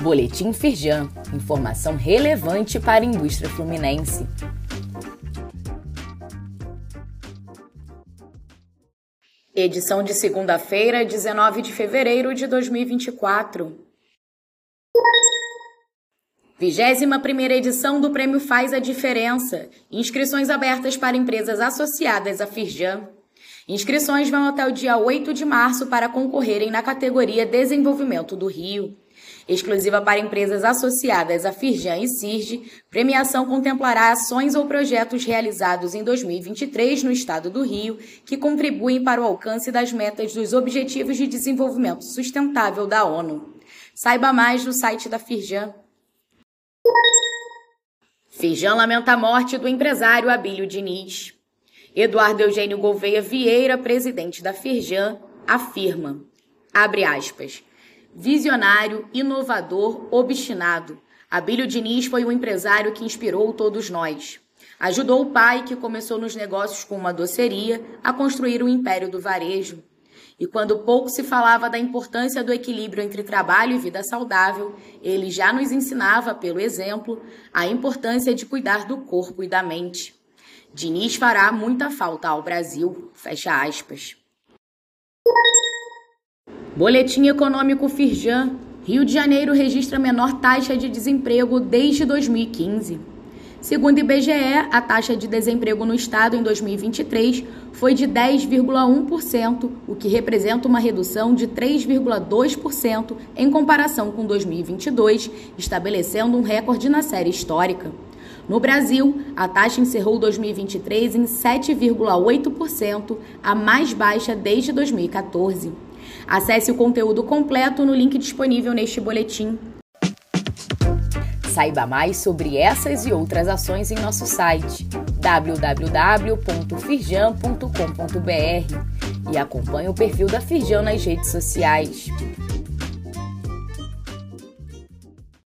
Boletim Firjan, informação relevante para a indústria fluminense. Edição de segunda-feira, 19 de fevereiro de 2024. 21 primeira edição do Prêmio Faz a Diferença. Inscrições abertas para empresas associadas à Firjan. Inscrições vão até o dia 8 de março para concorrerem na categoria Desenvolvimento do Rio. Exclusiva para empresas associadas à Firjan e CIRGE, premiação contemplará ações ou projetos realizados em 2023 no estado do Rio que contribuem para o alcance das metas dos Objetivos de Desenvolvimento Sustentável da ONU. Saiba mais no site da Firjan. Firjan lamenta a morte do empresário Abílio Diniz. Eduardo Eugênio Gouveia Vieira, presidente da Firjan, afirma, abre aspas, visionário, inovador, obstinado. Abílio Diniz foi um empresário que inspirou todos nós. Ajudou o pai, que começou nos negócios com uma doceria, a construir o império do varejo. E quando pouco se falava da importância do equilíbrio entre trabalho e vida saudável, ele já nos ensinava, pelo exemplo, a importância de cuidar do corpo e da mente. Diniz fará muita falta ao Brasil. Fecha aspas. Boletim Econômico Firjan. Rio de Janeiro registra menor taxa de desemprego desde 2015. Segundo o IBGE, a taxa de desemprego no estado em 2023 foi de 10,1%, o que representa uma redução de 3,2% em comparação com 2022, estabelecendo um recorde na série histórica. No Brasil, a taxa encerrou 2023 em 7,8%, a mais baixa desde 2014. Acesse o conteúdo completo no link disponível neste boletim. Saiba mais sobre essas e outras ações em nosso site www.firjan.com.br e acompanhe o perfil da Firjan nas redes sociais.